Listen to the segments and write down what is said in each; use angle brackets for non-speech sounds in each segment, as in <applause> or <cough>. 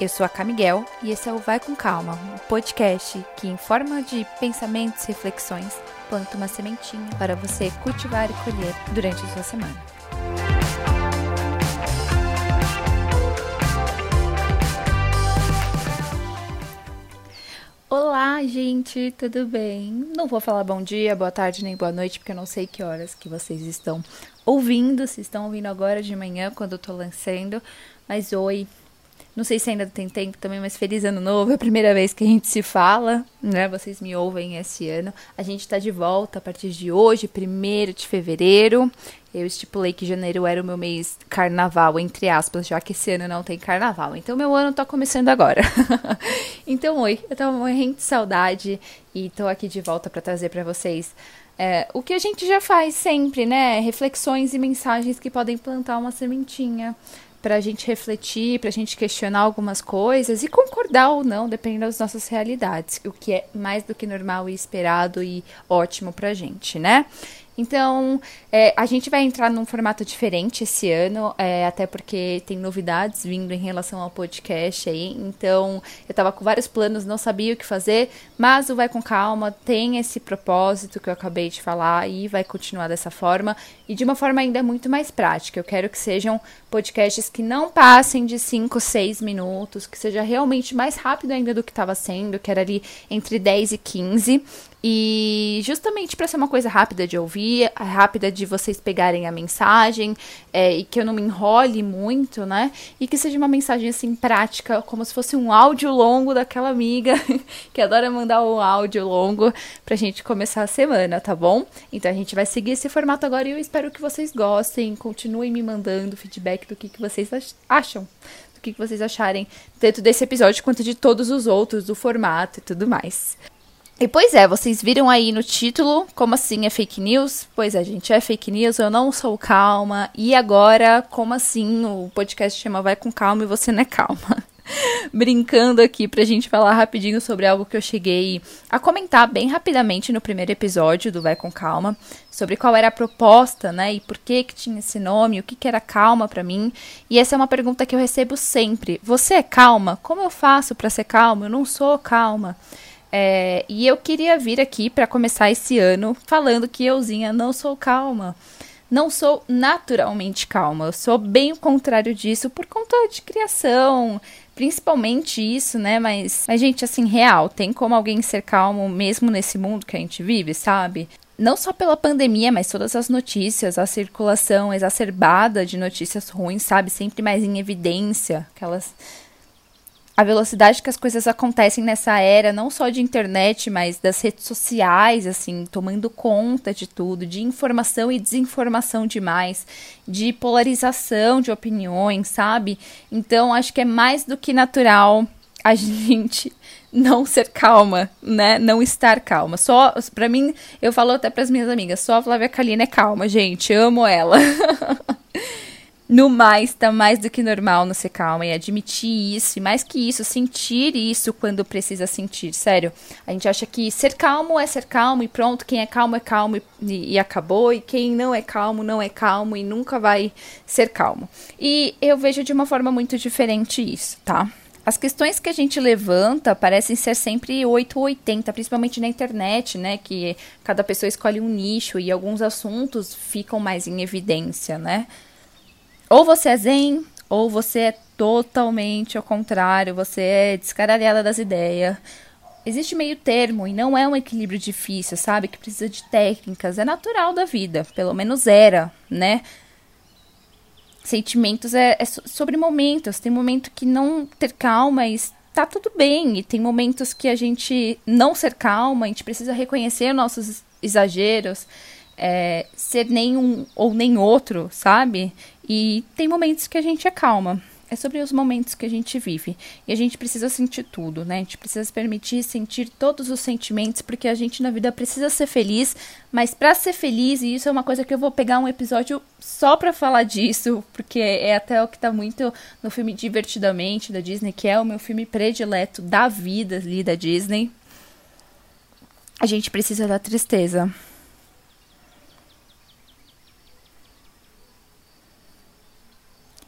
Eu sou a Camiguel e esse é o Vai com Calma, um podcast que, em forma de pensamentos e reflexões, planta uma sementinha para você cultivar e colher durante a sua semana. Olá, gente, tudo bem? Não vou falar bom dia, boa tarde nem boa noite, porque eu não sei que horas que vocês estão ouvindo, se estão ouvindo agora de manhã, quando eu tô lançando. Mas oi, não sei se ainda tem tempo também, mas feliz ano novo. É a primeira vez que a gente se fala, né? Vocês me ouvem esse ano. A gente tá de volta a partir de hoje, 1 de fevereiro. Eu estipulei que janeiro era o meu mês carnaval, entre aspas, já que esse ano não tem carnaval. Então, meu ano tá começando agora. <laughs> então, oi, eu tava morrendo de saudade e tô aqui de volta para trazer para vocês é, o que a gente já faz sempre, né? Reflexões e mensagens que podem plantar uma sementinha para a gente refletir, para a gente questionar algumas coisas e concordar ou não, dependendo das nossas realidades, o que é mais do que normal e esperado e ótimo para a gente, né? Então, é, a gente vai entrar num formato diferente esse ano, é, até porque tem novidades vindo em relação ao podcast aí. Então, eu tava com vários planos, não sabia o que fazer, mas o Vai com Calma tem esse propósito que eu acabei de falar e vai continuar dessa forma e de uma forma ainda muito mais prática. Eu quero que sejam podcasts que não passem de 5, 6 minutos, que seja realmente mais rápido ainda do que estava sendo, que era ali entre 10 e 15. E justamente para ser uma coisa rápida de ouvir, rápida de vocês pegarem a mensagem, é, e que eu não me enrole muito, né? E que seja uma mensagem assim prática, como se fosse um áudio longo daquela amiga <laughs> que adora mandar um áudio longo pra gente começar a semana, tá bom? Então a gente vai seguir esse formato agora e eu espero que vocês gostem, continuem me mandando feedback do que, que vocês acham do que vocês acharem tanto desse episódio quanto de todos os outros, do formato e tudo mais. E pois é, vocês viram aí no título, como assim é fake news? Pois é, gente, é fake news, eu não sou calma. E agora, como assim o podcast chama Vai com Calma e você não é calma? <laughs> Brincando aqui pra gente falar rapidinho sobre algo que eu cheguei a comentar bem rapidamente no primeiro episódio do Vai com Calma, sobre qual era a proposta, né, e por que que tinha esse nome, o que que era calma para mim. E essa é uma pergunta que eu recebo sempre. Você é calma? Como eu faço para ser calma? Eu não sou calma. É, e eu queria vir aqui para começar esse ano falando que euzinha não sou calma. Não sou naturalmente calma. Eu sou bem o contrário disso por conta de criação, principalmente isso, né? Mas, mas gente, assim, real, tem como alguém ser calmo mesmo nesse mundo que a gente vive, sabe? não só pela pandemia, mas todas as notícias, a circulação exacerbada de notícias ruins, sabe? Sempre mais em evidência, aquelas a velocidade que as coisas acontecem nessa era, não só de internet, mas das redes sociais, assim, tomando conta de tudo, de informação e desinformação demais, de polarização de opiniões, sabe? Então, acho que é mais do que natural a <laughs> gente não ser calma, né? Não estar calma. Só, para mim, eu falo até para as minhas amigas, só a Flávia Kalina é calma, gente, amo ela. <laughs> No mais, tá mais do que normal não ser calma e admitir isso, e mais que isso, sentir isso quando precisa sentir. Sério, a gente acha que ser calmo é ser calmo e pronto, quem é calmo é calmo e, e acabou, e quem não é calmo não é calmo e nunca vai ser calmo. E eu vejo de uma forma muito diferente isso, tá? As questões que a gente levanta parecem ser sempre 8 ou 80, principalmente na internet, né? Que cada pessoa escolhe um nicho e alguns assuntos ficam mais em evidência, né? Ou você é zen, ou você é totalmente ao contrário, você é descaralhada das ideias. Existe meio termo e não é um equilíbrio difícil, sabe? Que precisa de técnicas, é natural da vida, pelo menos era, né? Sentimentos é, é sobre momentos. Tem momento que não ter calma e tá tudo bem. E tem momentos que a gente não ser calma, a gente precisa reconhecer nossos exageros, é, ser nenhum ou nem outro, sabe? E tem momentos que a gente acalma. É sobre os momentos que a gente vive. E a gente precisa sentir tudo, né? A gente precisa se permitir sentir todos os sentimentos, porque a gente na vida precisa ser feliz, mas para ser feliz, e isso é uma coisa que eu vou pegar um episódio só para falar disso, porque é até o que tá muito no filme Divertidamente da Disney, que é o meu filme predileto da vida ali da Disney. A gente precisa da tristeza.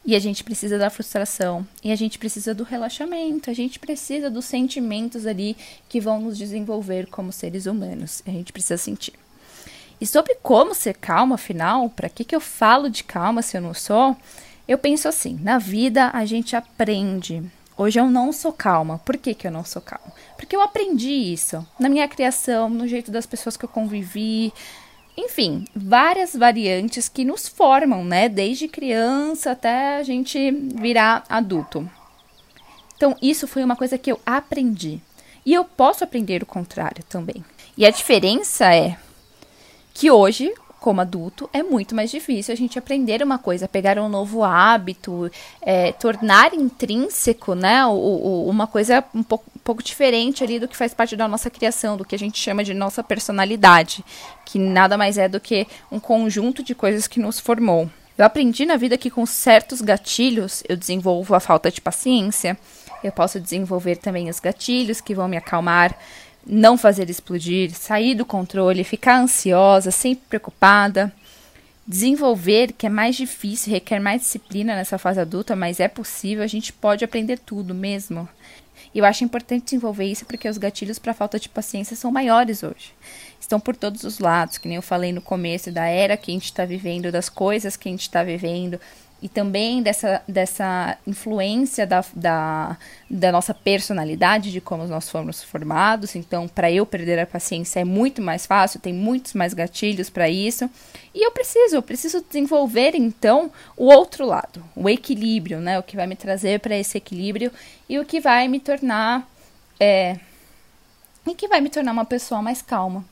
E a gente precisa da frustração, e a gente precisa do relaxamento, a gente precisa dos sentimentos ali que vão nos desenvolver como seres humanos. A gente precisa sentir. E sobre como ser calma, afinal, para que, que eu falo de calma se eu não sou? Eu penso assim: na vida a gente aprende. Hoje eu não sou calma. Por que, que eu não sou calma? Porque eu aprendi isso na minha criação, no jeito das pessoas que eu convivi, enfim, várias variantes que nos formam, né? Desde criança até a gente virar adulto. Então, isso foi uma coisa que eu aprendi. E eu posso aprender o contrário também. E a diferença é que hoje, como adulto, é muito mais difícil a gente aprender uma coisa, pegar um novo hábito, é, tornar intrínseco, né? O, o, uma coisa um pouco pouco diferente ali do que faz parte da nossa criação, do que a gente chama de nossa personalidade, que nada mais é do que um conjunto de coisas que nos formou. Eu aprendi na vida que com certos gatilhos eu desenvolvo a falta de paciência, eu posso desenvolver também os gatilhos que vão me acalmar, não fazer explodir, sair do controle, ficar ansiosa, sempre preocupada. Desenvolver, que é mais difícil, requer mais disciplina nessa fase adulta, mas é possível, a gente pode aprender tudo mesmo. E eu acho importante desenvolver isso porque os gatilhos para falta de paciência são maiores hoje. Estão por todos os lados, que nem eu falei no começo da era que a gente está vivendo, das coisas que a gente está vivendo, e também dessa, dessa influência da, da, da, nossa personalidade, de como nós fomos formados. Então, para eu perder a paciência é muito mais fácil, tem muitos mais gatilhos para isso. E eu preciso, eu preciso desenvolver então o outro lado, o equilíbrio, né? O que vai me trazer para esse equilíbrio e o que vai me tornar. É, e que vai me tornar uma pessoa mais calma.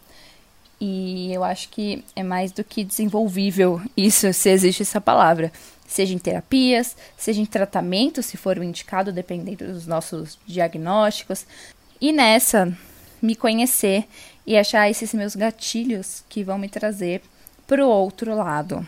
E eu acho que é mais do que desenvolvível isso, se existe essa palavra seja em terapias, seja em tratamento, se for o indicado, dependendo dos nossos diagnósticos. E nessa, me conhecer e achar esses meus gatilhos que vão me trazer para o outro lado.